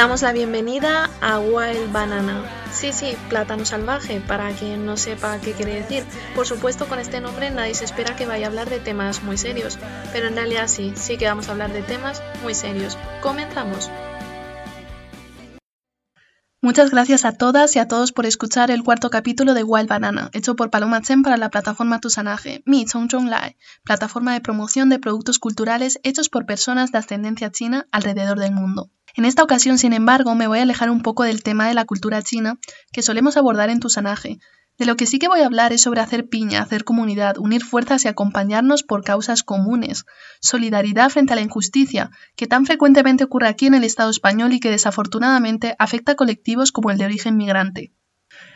Os damos la bienvenida a Wild Banana. Sí, sí, plátano salvaje, para quien no sepa qué quiere decir. Por supuesto, con este nombre nadie se espera que vaya a hablar de temas muy serios, pero en realidad sí, sí que vamos a hablar de temas muy serios. Comenzamos. Muchas gracias a todas y a todos por escuchar el cuarto capítulo de Wild Banana, hecho por Paloma Chen para la plataforma Tusanaje, Mi Chong Chong Lai, plataforma de promoción de productos culturales hechos por personas de ascendencia china alrededor del mundo. En esta ocasión, sin embargo, me voy a alejar un poco del tema de la cultura china que solemos abordar en Tusanaje. De lo que sí que voy a hablar es sobre hacer piña, hacer comunidad, unir fuerzas y acompañarnos por causas comunes. Solidaridad frente a la injusticia, que tan frecuentemente ocurre aquí en el Estado español y que desafortunadamente afecta a colectivos como el de origen migrante.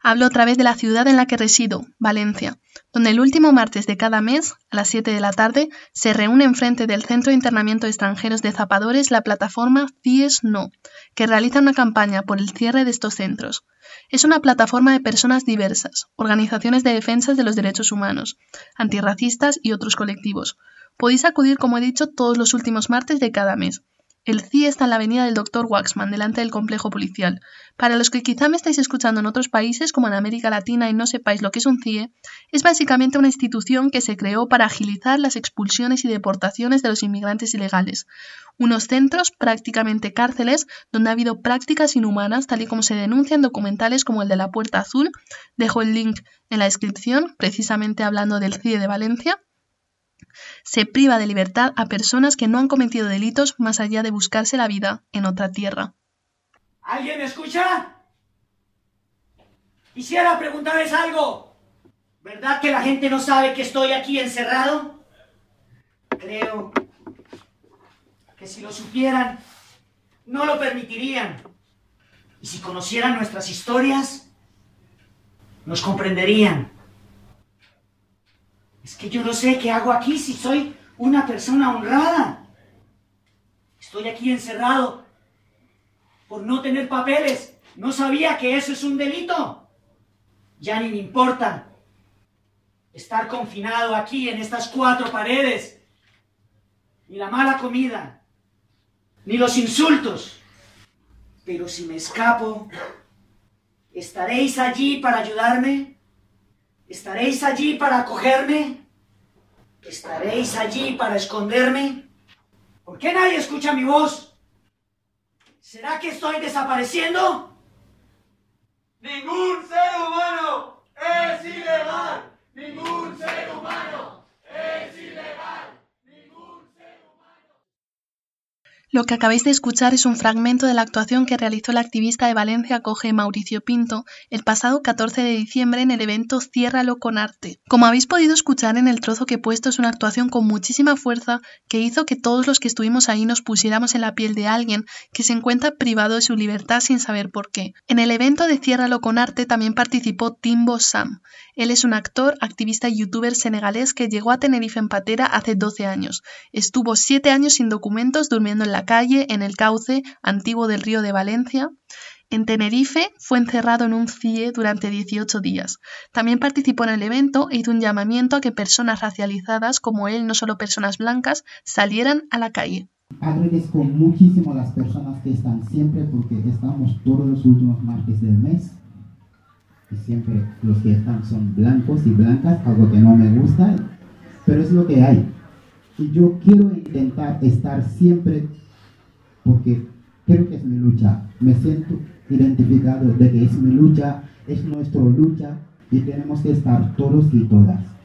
Hablo otra vez de la ciudad en la que resido, Valencia, donde el último martes de cada mes, a las 7 de la tarde, se reúne enfrente del Centro de Internamiento de Extranjeros de Zapadores la plataforma CIES No, que realiza una campaña por el cierre de estos centros. Es una plataforma de personas diversas, organizaciones de defensa de los derechos humanos, antirracistas y otros colectivos. Podéis acudir, como he dicho, todos los últimos martes de cada mes. El CIE está en la avenida del Dr. Waxman, delante del complejo policial. Para los que quizá me estáis escuchando en otros países, como en América Latina, y no sepáis lo que es un CIE, es básicamente una institución que se creó para agilizar las expulsiones y deportaciones de los inmigrantes ilegales. Unos centros, prácticamente cárceles, donde ha habido prácticas inhumanas, tal y como se denuncian documentales como el de la Puerta Azul. Dejo el link en la descripción, precisamente hablando del CIE de Valencia se priva de libertad a personas que no han cometido delitos más allá de buscarse la vida en otra tierra. ¿Alguien me escucha? Quisiera preguntarles algo. ¿Verdad que la gente no sabe que estoy aquí encerrado? Creo que si lo supieran, no lo permitirían. Y si conocieran nuestras historias, nos comprenderían. Es que yo no sé qué hago aquí si soy una persona honrada. Estoy aquí encerrado por no tener papeles. No sabía que eso es un delito. Ya ni me importa estar confinado aquí en estas cuatro paredes. Ni la mala comida, ni los insultos. Pero si me escapo, ¿estaréis allí para ayudarme? ¿Estaréis allí para acogerme? ¿Estaréis allí para esconderme? ¿Por qué nadie escucha mi voz? ¿Será que estoy desapareciendo? Ningún ser humano es ilegal. Ningún ser humano es ilegal. Lo que acabáis de escuchar es un fragmento de la actuación que realizó el activista de Valencia Coge Mauricio Pinto el pasado 14 de diciembre en el evento Ciérralo con arte. Como habéis podido escuchar en el trozo que he puesto es una actuación con muchísima fuerza que hizo que todos los que estuvimos ahí nos pusiéramos en la piel de alguien que se encuentra privado de su libertad sin saber por qué. En el evento de Ciérralo con arte también participó Timbo Sam. Él es un actor, activista y youtuber senegalés que llegó a Tenerife en patera hace 12 años. Estuvo 7 años sin documentos durmiendo en la calle en el cauce antiguo del río de Valencia. En Tenerife fue encerrado en un CIE durante 18 días. También participó en el evento e hizo un llamamiento a que personas racializadas como él, no solo personas blancas, salieran a la calle. Agradezco muchísimo a las personas que están siempre porque estamos todos los últimos martes del mes y siempre los que están son blancos y blancas, algo que no me gusta, pero es lo que hay. Y yo quiero intentar estar siempre porque creo que es mi lucha. Me siento identificado de que es mi lucha, es nuestra lucha y tenemos que estar todos y todas.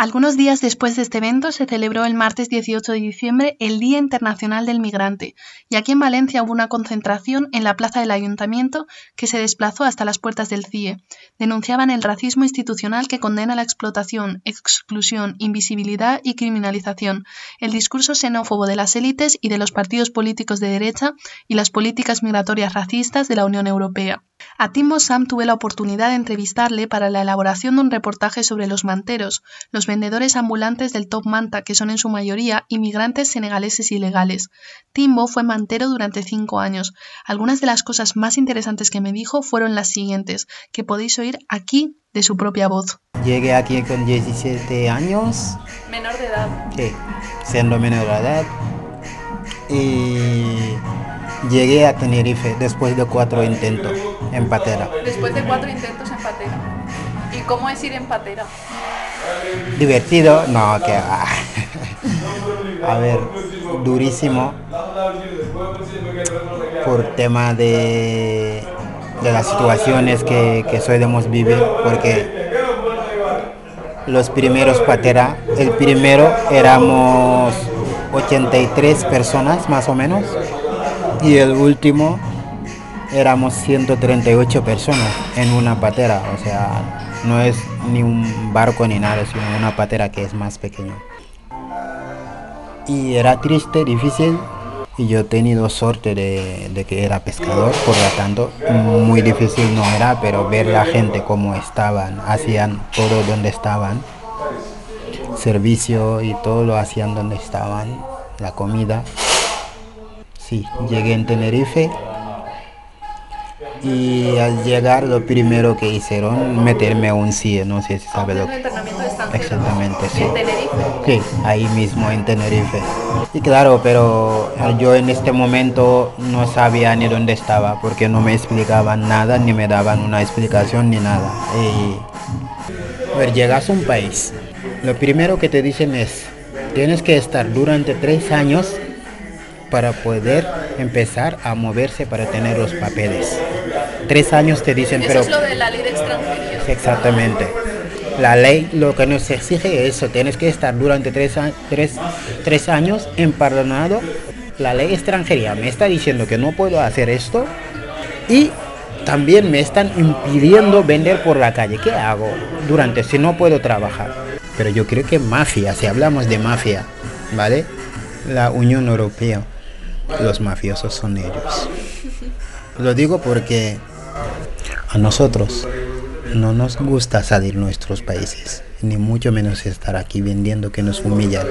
Algunos días después de este evento se celebró el martes 18 de diciembre el Día Internacional del Migrante, y aquí en Valencia hubo una concentración en la plaza del ayuntamiento que se desplazó hasta las puertas del CIE. Denunciaban el racismo institucional que condena la explotación, exclusión, invisibilidad y criminalización, el discurso xenófobo de las élites y de los partidos políticos de derecha y las políticas migratorias racistas de la Unión Europea. A Timbo Sam tuve la oportunidad de entrevistarle para la elaboración de un reportaje sobre los manteros, los vendedores ambulantes del Top Manta, que son en su mayoría inmigrantes senegaleses ilegales. Timbo fue mantero durante cinco años. Algunas de las cosas más interesantes que me dijo fueron las siguientes, que podéis oír aquí de su propia voz. Llegué aquí con 17 años. Menor de edad. Sí, siendo menor de edad. Y Llegué a Tenerife después de cuatro intentos en patera. Después de cuatro intentos en patera. ¿Y cómo es ir en patera? Divertido, no, que va. A ver, durísimo por tema de, de las situaciones que, que solemos vivir, porque los primeros patera, el primero éramos 83 personas más o menos y el último éramos 138 personas en una patera, o sea, no es ni un barco ni nada, sino una patera que es más pequeña. Y era triste, difícil, y yo he tenido suerte de, que era pescador, por lo tanto, muy difícil no era, pero ver la gente cómo estaban, hacían todo donde estaban, servicio y todo lo hacían donde estaban, la comida. Sí, llegué en Tenerife y al llegar lo primero que hicieron meterme a un CIE, no sé si sabe lo que exactamente sí. ¿En Tenerife? Sí, ahí mismo en Tenerife. Y claro, pero yo en este momento no sabía ni dónde estaba porque no me explicaban nada ni me daban una explicación ni nada. Y a ver, llegas a un país, lo primero que te dicen es tienes que estar durante tres años para poder empezar a moverse para tener los papeles. Tres años te dicen, Eso pero... es lo de la ley de extranjería. Exactamente. La ley lo que nos exige es eso, tienes que estar durante tres, tres, tres años empadronado. La ley extranjería me está diciendo que no puedo hacer esto y también me están impidiendo vender por la calle. ¿Qué hago durante si no puedo trabajar? Pero yo creo que mafia, si hablamos de mafia, ¿vale? La Unión Europea, los mafiosos son ellos. Lo digo porque a nosotros no nos gusta salir nuestros países, ni mucho menos estar aquí vendiendo que nos humillan.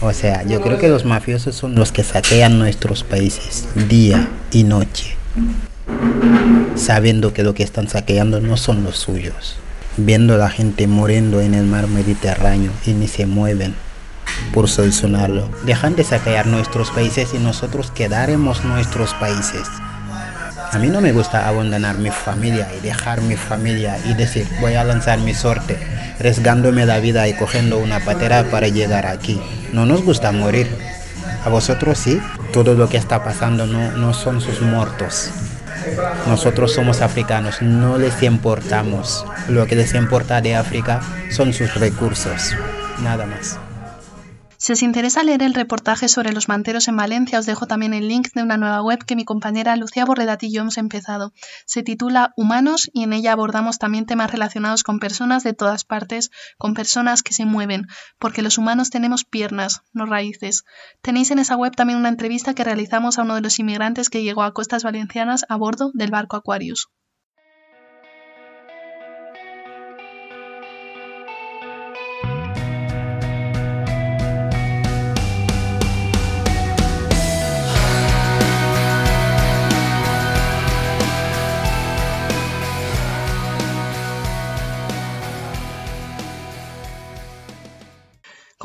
O sea, yo creo que los mafiosos son los que saquean nuestros países día y noche, sabiendo que lo que están saqueando no son los suyos, viendo a la gente muriendo en el mar Mediterráneo y ni se mueven por solucionarlo. Dejan de saquear nuestros países y nosotros quedaremos nuestros países. A mí no me gusta abandonar mi familia y dejar mi familia y decir voy a lanzar mi suerte, arriesgándome la vida y cogiendo una patera para llegar aquí. No nos gusta morir. A vosotros sí, todo lo que está pasando no, no son sus muertos. Nosotros somos africanos, no les importamos. Lo que les importa de África son sus recursos, nada más. Si os interesa leer el reportaje sobre los manteros en Valencia, os dejo también el link de una nueva web que mi compañera Lucía Borredati y yo hemos empezado. Se titula Humanos y en ella abordamos también temas relacionados con personas de todas partes, con personas que se mueven, porque los humanos tenemos piernas, no raíces. Tenéis en esa web también una entrevista que realizamos a uno de los inmigrantes que llegó a costas valencianas a bordo del barco Aquarius.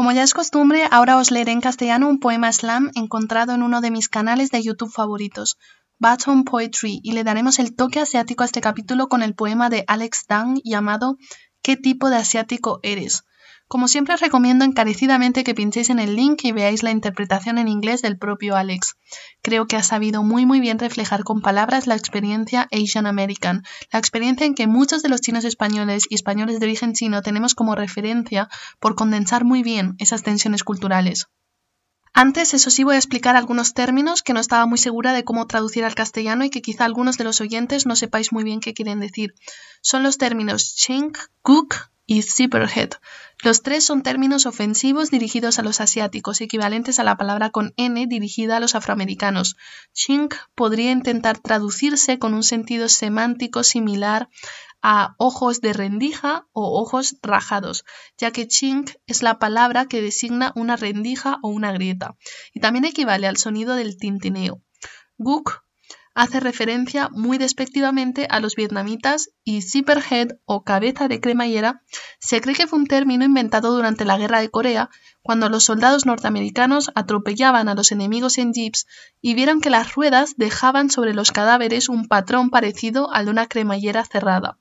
Como ya es costumbre, ahora os leeré en castellano un poema slam encontrado en uno de mis canales de YouTube favoritos, Baton Poetry, y le daremos el toque asiático a este capítulo con el poema de Alex Dang llamado ¿Qué tipo de asiático eres? Como siempre os recomiendo encarecidamente que pinchéis en el link y veáis la interpretación en inglés del propio Alex. Creo que ha sabido muy muy bien reflejar con palabras la experiencia Asian American, la experiencia en que muchos de los chinos españoles y españoles de origen chino tenemos como referencia por condensar muy bien esas tensiones culturales. Antes, eso sí, voy a explicar algunos términos que no estaba muy segura de cómo traducir al castellano y que quizá algunos de los oyentes no sepáis muy bien qué quieren decir. Son los términos chink, guk y zipperhead. Los tres son términos ofensivos dirigidos a los asiáticos, equivalentes a la palabra con N dirigida a los afroamericanos. Chink podría intentar traducirse con un sentido semántico similar a ojos de rendija o ojos rajados, ya que chink es la palabra que designa una rendija o una grieta, y también equivale al sonido del tintineo. Hace referencia muy despectivamente a los vietnamitas y zipperhead o cabeza de cremallera se cree que fue un término inventado durante la guerra de Corea cuando los soldados norteamericanos atropellaban a los enemigos en jeeps y vieron que las ruedas dejaban sobre los cadáveres un patrón parecido al de una cremallera cerrada.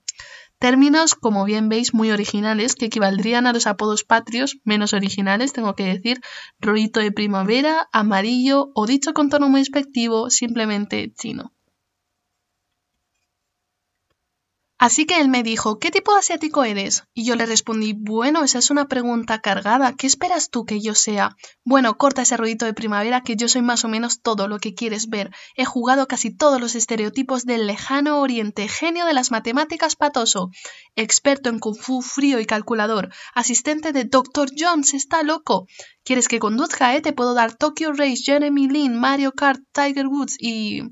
Términos, como bien veis, muy originales que equivaldrían a los apodos patrios, menos originales, tengo que decir, rollito de primavera, amarillo o dicho con tono muy despectivo, simplemente chino. Así que él me dijo, ¿qué tipo de asiático eres? Y yo le respondí, bueno, esa es una pregunta cargada, ¿qué esperas tú que yo sea? Bueno, corta ese ruidito de primavera que yo soy más o menos todo lo que quieres ver. He jugado casi todos los estereotipos del lejano oriente, genio de las matemáticas patoso, experto en kung fu frío y calculador, asistente de Dr. Jones, está loco. ¿Quieres que conduzca, eh? Te puedo dar Tokyo Race, Jeremy Lin, Mario Kart, Tiger Woods y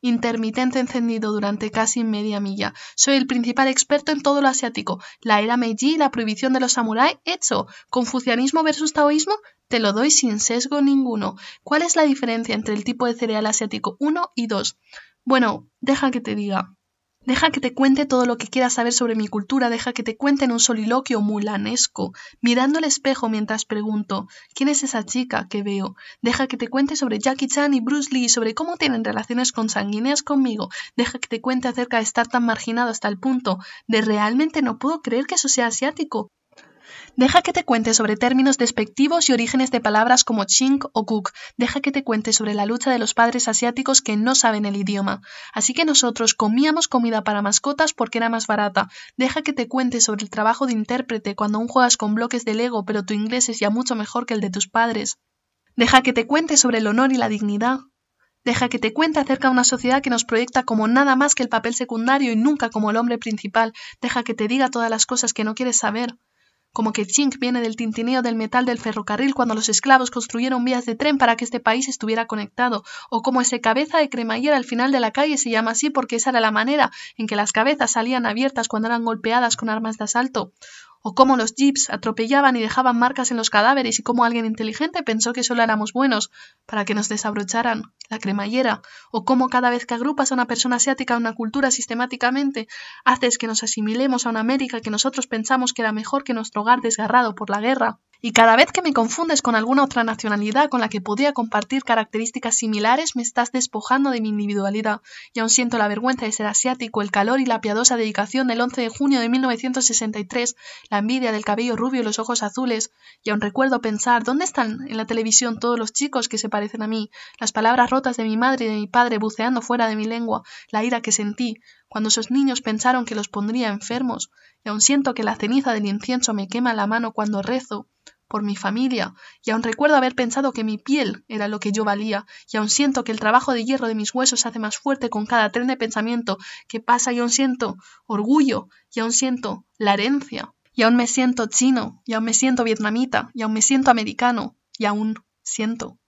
intermitente encendido durante casi media milla. Soy el principal experto en todo lo asiático. La era Meiji, la prohibición de los samuráis, hecho. Confucianismo versus taoísmo, te lo doy sin sesgo ninguno. ¿Cuál es la diferencia entre el tipo de cereal asiático 1 y 2? Bueno, deja que te diga. Deja que te cuente todo lo que quieras saber sobre mi cultura, deja que te cuente en un soliloquio mulanesco, mirando el espejo mientras pregunto, ¿quién es esa chica que veo? Deja que te cuente sobre Jackie Chan y Bruce Lee, sobre cómo tienen relaciones consanguíneas conmigo, deja que te cuente acerca de estar tan marginado hasta el punto de realmente no puedo creer que eso sea asiático. Deja que te cuente sobre términos despectivos y orígenes de palabras como chink o cook. Deja que te cuente sobre la lucha de los padres asiáticos que no saben el idioma. Así que nosotros comíamos comida para mascotas porque era más barata. Deja que te cuente sobre el trabajo de intérprete cuando aún juegas con bloques de Lego pero tu inglés es ya mucho mejor que el de tus padres. Deja que te cuente sobre el honor y la dignidad. Deja que te cuente acerca de una sociedad que nos proyecta como nada más que el papel secundario y nunca como el hombre principal. Deja que te diga todas las cosas que no quieres saber como que zinc viene del tintineo del metal del ferrocarril cuando los esclavos construyeron vías de tren para que este país estuviera conectado, o como ese cabeza de cremallera al final de la calle se llama así porque esa era la manera en que las cabezas salían abiertas cuando eran golpeadas con armas de asalto, o cómo los jeeps atropellaban y dejaban marcas en los cadáveres y cómo alguien inteligente pensó que solo éramos buenos para que nos desabrocharan la cremallera, o cómo cada vez que agrupas a una persona asiática a una cultura sistemáticamente, haces que nos asimilemos a una América que nosotros pensamos que era mejor que nuestro hogar desgarrado por la guerra. Y cada vez que me confundes con alguna otra nacionalidad con la que podría compartir características similares, me estás despojando de mi individualidad. Y aún siento la vergüenza de ser asiático, el calor y la piadosa dedicación del 11 de junio de 1963, la envidia del cabello rubio y los ojos azules. Y aún recuerdo pensar, ¿dónde están en la televisión todos los chicos que se parecen a mí? Las palabras rotas de mi madre y de mi padre buceando fuera de mi lengua, la ira que sentí, cuando esos niños pensaron que los pondría enfermos, y aún siento que la ceniza del incienso me quema la mano cuando rezo por mi familia, y aún recuerdo haber pensado que mi piel era lo que yo valía, y aún siento que el trabajo de hierro de mis huesos se hace más fuerte con cada tren de pensamiento que pasa, y aún siento orgullo, y aún siento la herencia, y aún me siento chino, y aún me siento vietnamita, y aún me siento americano, y aún siento.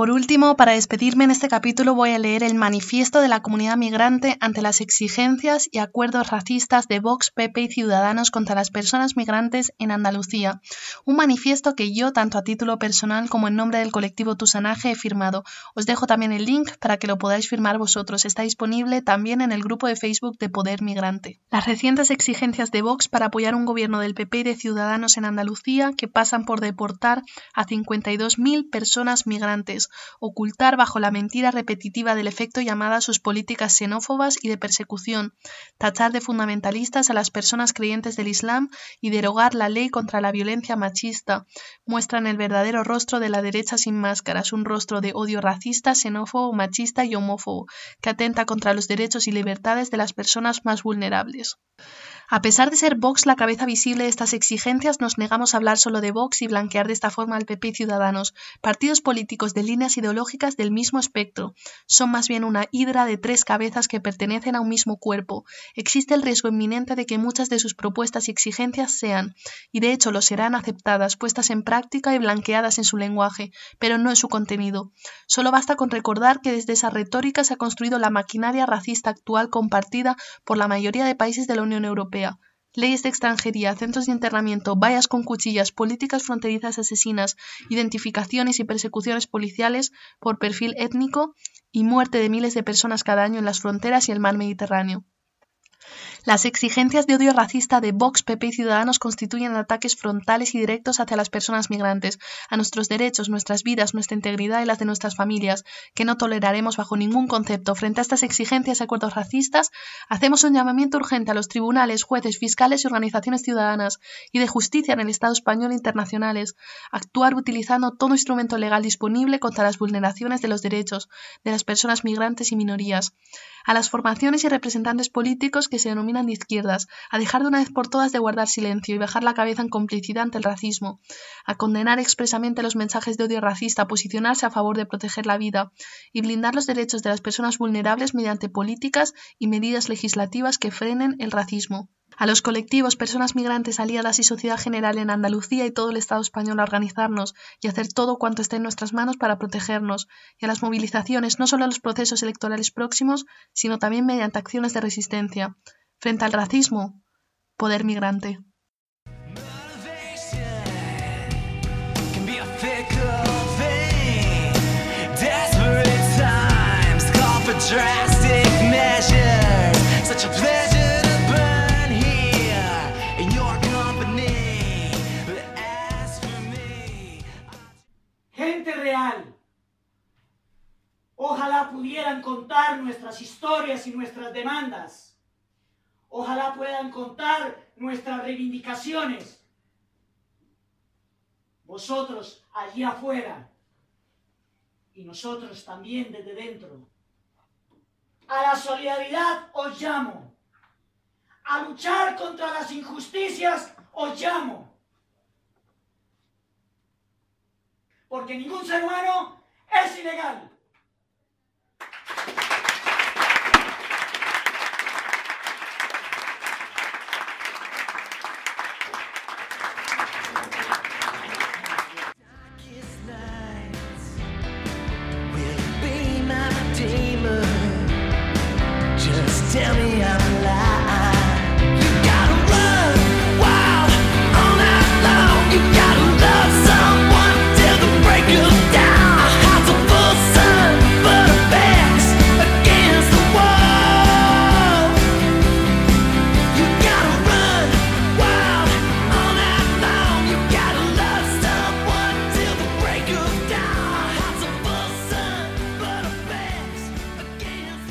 Por último, para despedirme en este capítulo voy a leer el manifiesto de la comunidad migrante ante las exigencias y acuerdos racistas de Vox, PP y Ciudadanos contra las personas migrantes en Andalucía. Un manifiesto que yo, tanto a título personal como en nombre del colectivo Tusanaje, he firmado. Os dejo también el link para que lo podáis firmar vosotros. Está disponible también en el grupo de Facebook de Poder Migrante. Las recientes exigencias de Vox para apoyar un gobierno del PP y de Ciudadanos en Andalucía que pasan por deportar a 52.000 personas migrantes ocultar bajo la mentira repetitiva del efecto llamada sus políticas xenófobas y de persecución, tachar de fundamentalistas a las personas creyentes del Islam y derogar la ley contra la violencia machista, muestran el verdadero rostro de la derecha sin máscaras, un rostro de odio racista, xenófobo, machista y homófobo, que atenta contra los derechos y libertades de las personas más vulnerables. A pesar de ser Vox la cabeza visible de estas exigencias, nos negamos a hablar solo de Vox y blanquear de esta forma al PP Ciudadanos, partidos políticos de líneas ideológicas del mismo espectro. Son más bien una hidra de tres cabezas que pertenecen a un mismo cuerpo. Existe el riesgo inminente de que muchas de sus propuestas y exigencias sean, y de hecho lo serán, aceptadas, puestas en práctica y blanqueadas en su lenguaje, pero no en su contenido. Solo basta con recordar que desde esa retórica se ha construido la maquinaria racista actual compartida por la mayoría de países de la Unión Europea leyes de extranjería, centros de internamiento, vallas con cuchillas, políticas fronterizas asesinas, identificaciones y persecuciones policiales por perfil étnico y muerte de miles de personas cada año en las fronteras y el mar Mediterráneo. Las exigencias de odio racista de Vox, PP y Ciudadanos constituyen ataques frontales y directos hacia las personas migrantes, a nuestros derechos, nuestras vidas, nuestra integridad y las de nuestras familias, que no toleraremos bajo ningún concepto. Frente a estas exigencias y acuerdos racistas, hacemos un llamamiento urgente a los tribunales, jueces, fiscales y organizaciones ciudadanas y de justicia en el Estado español e internacionales, actuar utilizando todo instrumento legal disponible contra las vulneraciones de los derechos de las personas migrantes y minorías a las formaciones y representantes políticos que se denominan de izquierdas, a dejar de una vez por todas de guardar silencio y bajar la cabeza en complicidad ante el racismo, a condenar expresamente los mensajes de odio racista, a posicionarse a favor de proteger la vida y blindar los derechos de las personas vulnerables mediante políticas y medidas legislativas que frenen el racismo a los colectivos, personas migrantes, aliadas y sociedad general en Andalucía y todo el Estado español a organizarnos y hacer todo cuanto esté en nuestras manos para protegernos, y a las movilizaciones, no solo a los procesos electorales próximos, sino también mediante acciones de resistencia. Frente al racismo, poder migrante. Pudieran contar nuestras historias y nuestras demandas. Ojalá puedan contar nuestras reivindicaciones. Vosotros allí afuera y nosotros también desde dentro. A la solidaridad os llamo. A luchar contra las injusticias os llamo. porque ningún ser humano es ilegal.